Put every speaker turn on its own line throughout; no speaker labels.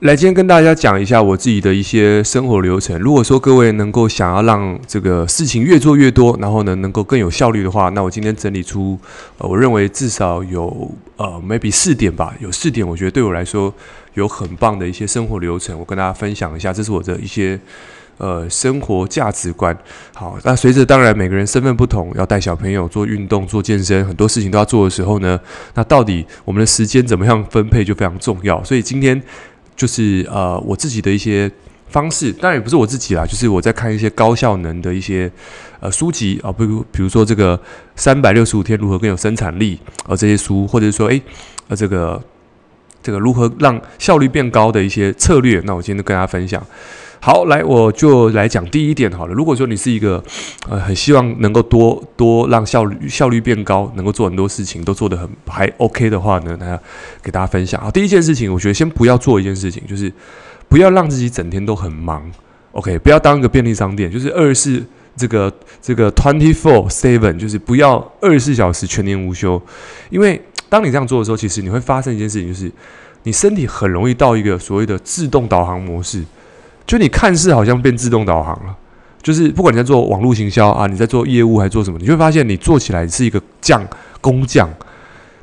来，今天跟大家讲一下我自己的一些生活流程。如果说各位能够想要让这个事情越做越多，然后呢能够更有效率的话，那我今天整理出，呃，我认为至少有呃 maybe 四点吧，有四点，我觉得对我来说有很棒的一些生活流程，我跟大家分享一下。这是我的一些呃生活价值观。好，那随着当然每个人身份不同，要带小朋友做运动、做健身，很多事情都要做的时候呢，那到底我们的时间怎么样分配就非常重要。所以今天。就是呃，我自己的一些方式，当然也不是我自己啦，就是我在看一些高效能的一些呃书籍啊，比如比如说这个三百六十五天如何更有生产力啊这些书，或者是说诶呃这个这个如何让效率变高的一些策略，那我今天就跟大家分享。好，来，我就来讲第一点好了。如果说你是一个呃很希望能够多多让效率效率变高，能够做很多事情都做得很还 OK 的话呢，那给大家分享。好，第一件事情，我觉得先不要做一件事情，就是不要让自己整天都很忙。OK，不要当一个便利商店，就是二十四这个这个 twenty four seven，就是不要二十四小时全年无休。因为当你这样做的时候，其实你会发生一件事情，就是你身体很容易到一个所谓的自动导航模式。就你看似好像变自动导航了，就是不管你在做网络行销啊，你在做业务还是做什么，你会发现你做起来是一个匠工匠。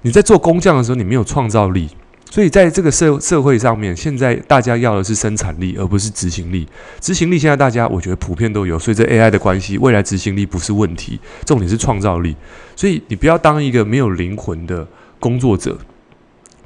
你在做工匠的时候，你没有创造力，所以在这个社社会上面，现在大家要的是生产力，而不是执行力。执行力现在大家我觉得普遍都有，所以这 AI 的关系，未来执行力不是问题，重点是创造力。所以你不要当一个没有灵魂的工作者。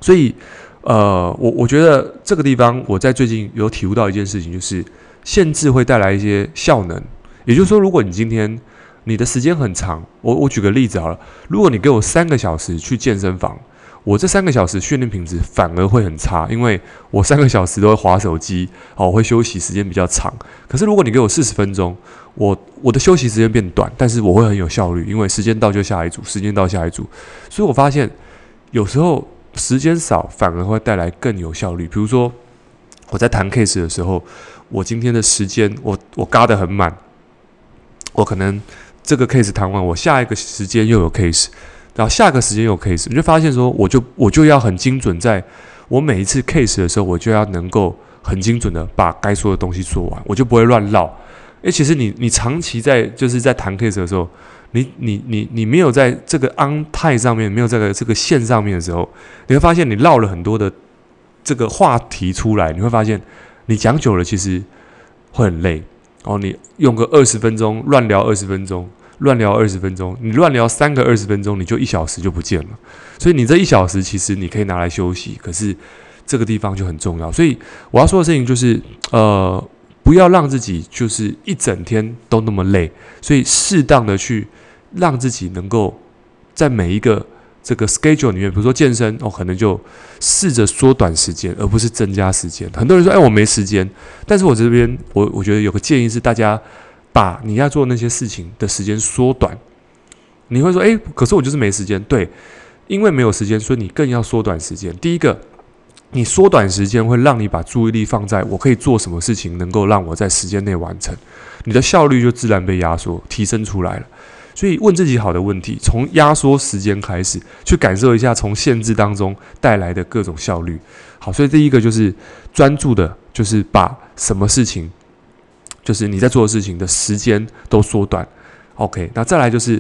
所以。呃，我我觉得这个地方，我在最近有体悟到一件事情，就是限制会带来一些效能。也就是说，如果你今天你的时间很长，我我举个例子好了，如果你给我三个小时去健身房，我这三个小时训练品质反而会很差，因为我三个小时都会滑手机，好，我会休息时间比较长。可是如果你给我四十分钟，我我的休息时间变短，但是我会很有效率，因为时间到就下一组，时间到下一组。所以我发现有时候。时间少反而会带来更有效率。比如说，我在谈 case 的时候，我今天的时间我我嘎得很满，我可能这个 case 谈完，我下一个时间又有 case，然后下个时间又有 case，你就发现说，我就我就要很精准，在我每一次 case 的时候，我就要能够很精准的把该说的东西说完，我就不会乱绕。诶，其实你你长期在就是在谈 case 的时候。你你你你没有在这个安泰上面，没有在这个线上面的时候，你会发现你绕了很多的这个话题出来，你会发现你讲久了其实会很累哦。你用个二十分钟乱聊二十分钟，乱聊二十分钟，你乱聊三个二十分钟，你就一小时就不见了。所以你这一小时其实你可以拿来休息，可是这个地方就很重要。所以我要说的事情就是，呃。不要让自己就是一整天都那么累，所以适当的去让自己能够在每一个这个 schedule 里面，比如说健身哦，可能就试着缩短时间，而不是增加时间。很多人说：“哎，我没时间。”但是我这边我我觉得有个建议是，大家把你要做那些事情的时间缩短。你会说：“哎，可是我就是没时间。”对，因为没有时间，所以你更要缩短时间。第一个。你缩短时间会让你把注意力放在我可以做什么事情，能够让我在时间内完成，你的效率就自然被压缩提升出来了。所以问自己好的问题，从压缩时间开始，去感受一下从限制当中带来的各种效率。好，所以第一个就是专注的，就是把什么事情，就是你在做的事情的时间都缩短。OK，那再来就是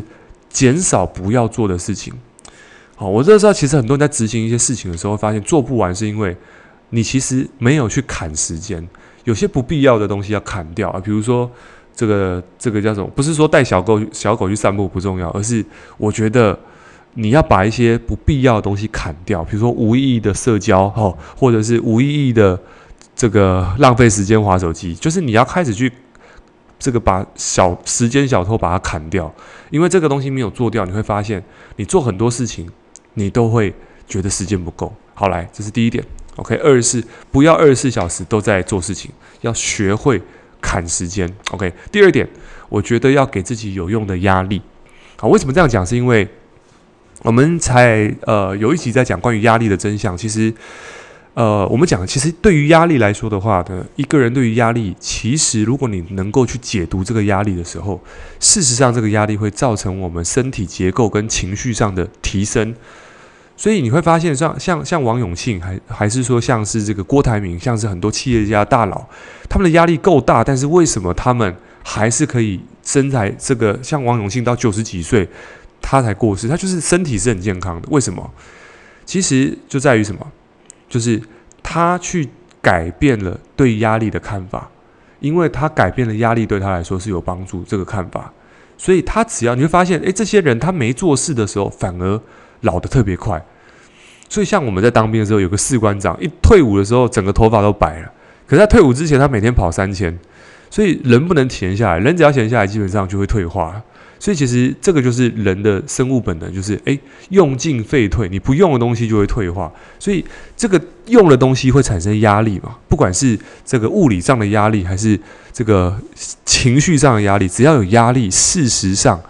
减少不要做的事情。好，我这时候其实很多人在执行一些事情的时候，发现做不完，是因为你其实没有去砍时间，有些不必要的东西要砍掉啊。比如说这个这个叫什么？不是说带小狗小狗去散步不重要，而是我觉得你要把一些不必要的东西砍掉，比如说无意义的社交，哈，或者是无意义的这个浪费时间滑手机，就是你要开始去。这个把小时间小偷把它砍掉，因为这个东西没有做掉，你会发现你做很多事情，你都会觉得时间不够。好，来，这是第一点。OK，二十四，不要二十四小时都在做事情，要学会砍时间。OK，第二点，我觉得要给自己有用的压力。好，为什么这样讲？是因为我们才呃有一集在讲关于压力的真相，其实。呃，我们讲，其实对于压力来说的话呢，一个人对于压力，其实如果你能够去解读这个压力的时候，事实上这个压力会造成我们身体结构跟情绪上的提升。所以你会发现像，像像王永庆，还还是说像是这个郭台铭，像是很多企业家大佬，他们的压力够大，但是为什么他们还是可以身材这个？像王永庆到九十几岁，他才过世，他就是身体是很健康的。为什么？其实就在于什么？就是他去改变了对压力的看法，因为他改变了压力对他来说是有帮助这个看法，所以他只要你会发现，诶，这些人他没做事的时候反而老得特别快。所以像我们在当兵的时候，有个士官长一退伍的时候，整个头发都白了。可是他退伍之前，他每天跑三千，所以人不能闲下来，人只要闲下来，基本上就会退化。所以其实这个就是人的生物本能，就是诶，用进废退，你不用的东西就会退化。所以这个用的东西会产生压力嘛？不管是这个物理上的压力，还是这个情绪上的压力，只要有压力，事实上，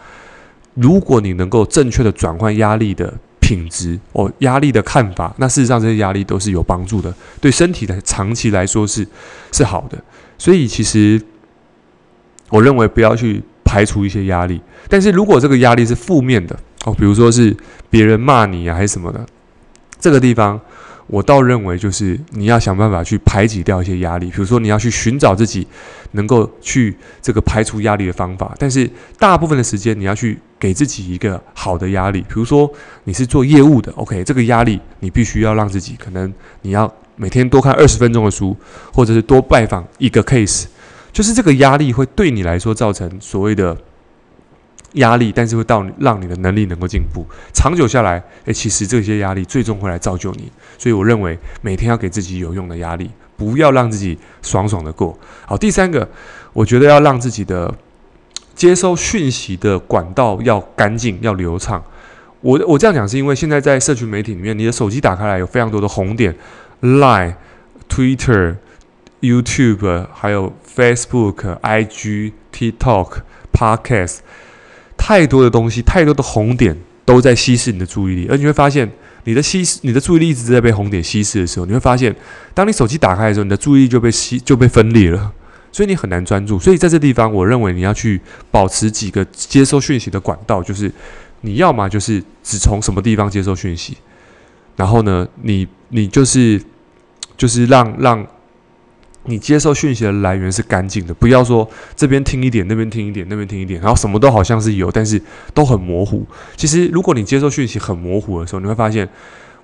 如果你能够正确的转换压力的品质哦，压力的看法，那事实上这些压力都是有帮助的，对身体的长期来说是是好的。所以其实我认为不要去。排除一些压力，但是如果这个压力是负面的哦，比如说是别人骂你啊，还是什么的，这个地方我倒认为就是你要想办法去排挤掉一些压力，比如说你要去寻找自己能够去这个排除压力的方法，但是大部分的时间你要去给自己一个好的压力，比如说你是做业务的，OK，这个压力你必须要让自己可能你要每天多看二十分钟的书，或者是多拜访一个 case。就是这个压力会对你来说造成所谓的压力，但是会到让你的能力能够进步。长久下来，诶，其实这些压力最终会来造就你。所以我认为每天要给自己有用的压力，不要让自己爽爽的过。好，第三个，我觉得要让自己的接收讯息的管道要干净、要流畅。我我这样讲是因为现在在社群媒体里面，你的手机打开来有非常多的红点，Line、Twitter。YouTube，还有 Facebook、IG、TikTok、Podcast，太多的东西，太多的红点都在稀释你的注意力，而你会发现，你的稀释，你的注意力一直在被红点稀释的时候，你会发现，当你手机打开的时候，你的注意力就被吸，就被分裂了，所以你很难专注。所以在这地方，我认为你要去保持几个接收讯息的管道，就是你要么就是只从什么地方接收讯息，然后呢，你你就是就是让让。你接受讯息的来源是干净的，不要说这边听一点，那边听一点，那边听一点，然后什么都好像是有，但是都很模糊。其实，如果你接受讯息很模糊的时候，你会发现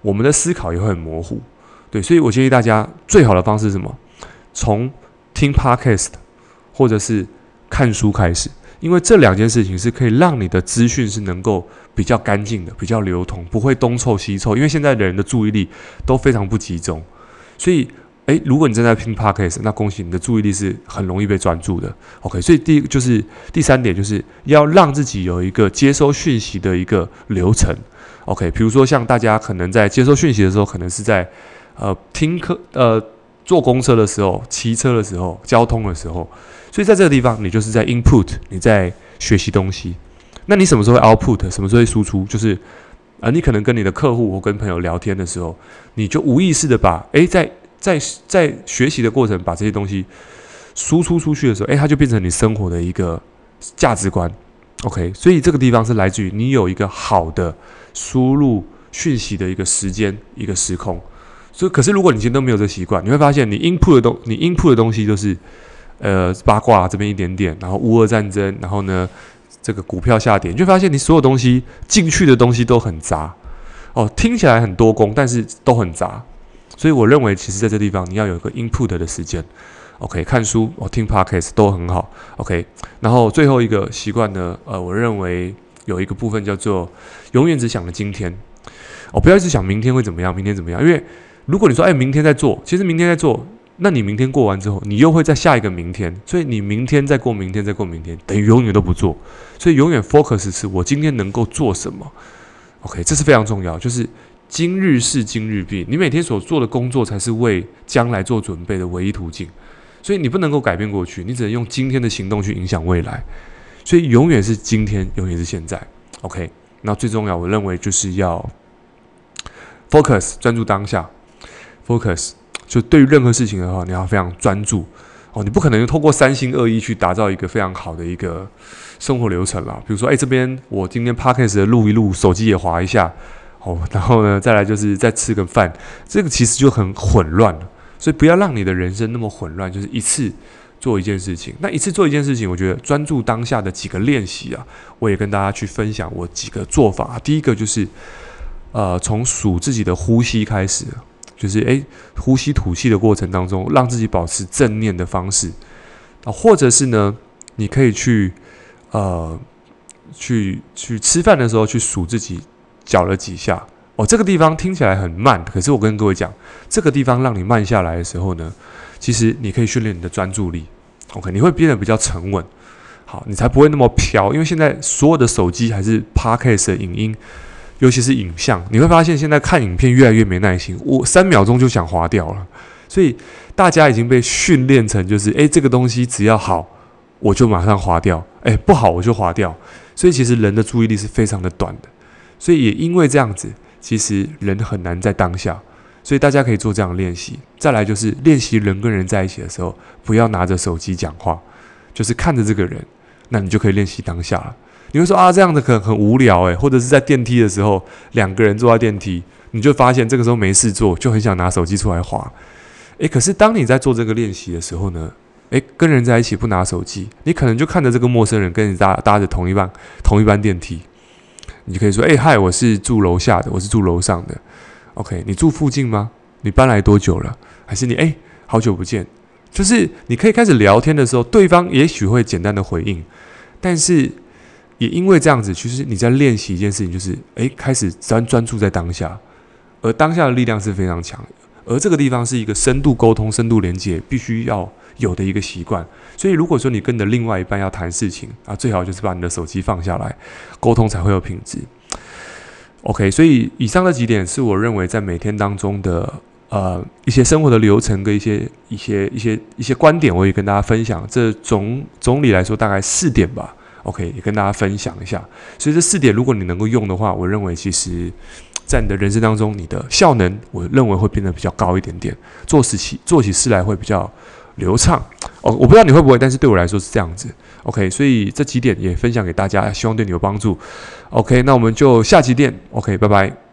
我们的思考也会很模糊。对，所以我建议大家最好的方式是什么？从听 Podcast 或者是看书开始，因为这两件事情是可以让你的资讯是能够比较干净的、比较流通，不会东凑西凑。因为现在的人的注意力都非常不集中，所以。诶，如果你正在听 Podcast，那恭喜你的注意力是很容易被专注的。OK，所以第一就是第三点，就是要让自己有一个接收讯息的一个流程。OK，比如说像大家可能在接收讯息的时候，可能是在呃听课、呃坐公车的时候、骑车的时候、交通的时候，所以在这个地方，你就是在 input，你在学习东西。那你什么时候会 output？什么时候会输出？就是呃，你可能跟你的客户或跟朋友聊天的时候，你就无意识的把诶在在在学习的过程，把这些东西输出出去的时候，诶，它就变成你生活的一个价值观。OK，所以这个地方是来自于你有一个好的输入讯息的一个时间、一个时空。所以，可是如果你今天都没有这个习惯，你会发现你 input 的东，你 input 的东西都是呃八卦这边一点点，然后乌俄战争，然后呢这个股票下跌，你就发现你所有东西进去的东西都很杂。哦，听起来很多功，但是都很杂。所以我认为，其实在这地方你要有一个 input 的时间，OK，看书、我听 podcast 都很好，OK。然后最后一个习惯呢，呃，我认为有一个部分叫做永远只想着今天，哦，不要一直想明天会怎么样，明天怎么样。因为如果你说，哎，明天再做，其实明天再做，那你明天过完之后，你又会在下一个明天，所以你明天再过明天，再过明天，等于永远都不做。所以永远 focus 是我今天能够做什么，OK，这是非常重要，就是。今日事今日毕，你每天所做的工作才是为将来做准备的唯一途径。所以你不能够改变过去，你只能用今天的行动去影响未来。所以永远是今天，永远是现在。OK，那最重要，我认为就是要 focus，专注当下。focus 就对于任何事情的话，你要非常专注哦。你不可能透过三心二意去打造一个非常好的一个生活流程啦。比如说，哎，这边我今天 podcast 的录一录，手机也滑一下。哦，然后呢，再来就是再吃个饭，这个其实就很混乱了。所以不要让你的人生那么混乱，就是一次做一件事情。那一次做一件事情，我觉得专注当下的几个练习啊，我也跟大家去分享我几个做法。第一个就是，呃，从数自己的呼吸开始，就是诶，呼吸吐气的过程当中，让自己保持正念的方式啊，或者是呢，你可以去呃，去去吃饭的时候去数自己搅了几下。哦，这个地方听起来很慢，可是我跟各位讲，这个地方让你慢下来的时候呢，其实你可以训练你的专注力。OK，你会变得比较沉稳，好，你才不会那么飘。因为现在所有的手机还是 Podcast 的影音，尤其是影像，你会发现现在看影片越来越没耐心，我三秒钟就想滑掉了。所以大家已经被训练成就是，诶，这个东西只要好，我就马上滑掉；诶，不好我就滑掉。所以其实人的注意力是非常的短的。所以也因为这样子。其实人很难在当下，所以大家可以做这样的练习。再来就是练习人跟人在一起的时候，不要拿着手机讲话，就是看着这个人，那你就可以练习当下了。你会说啊，这样的可能很无聊诶，或者是在电梯的时候，两个人坐在电梯，你就发现这个时候没事做，就很想拿手机出来滑。诶，可是当你在做这个练习的时候呢，诶，跟人在一起不拿手机，你可能就看着这个陌生人跟你搭搭着同一班同一班电梯。你就可以说：“哎、嗨，我是住楼下的，我是住楼上的。OK，你住附近吗？你搬来多久了？还是你哎、好久不见？就是你可以开始聊天的时候，对方也许会简单的回应，但是也因为这样子，其实你在练习一件事情，就是哎、开始专专注在当下，而当下的力量是非常强。而这个地方是一个深度沟通、深度连接，必须要。”有的一个习惯，所以如果说你跟你的另外一半要谈事情啊，最好就是把你的手机放下来，沟通才会有品质。OK，所以以上的几点是我认为在每天当中的呃一些生活的流程跟一些一些一些一些观点，我也跟大家分享。这总总理来说大概四点吧。OK，也跟大家分享一下。所以这四点如果你能够用的话，我认为其实在你的人生当中，你的效能我认为会变得比较高一点点，做事起做起事来会比较。流畅哦，我不知道你会不会，但是对我来说是这样子。OK，所以这几点也分享给大家，希望对你有帮助。OK，那我们就下期见。OK，拜拜。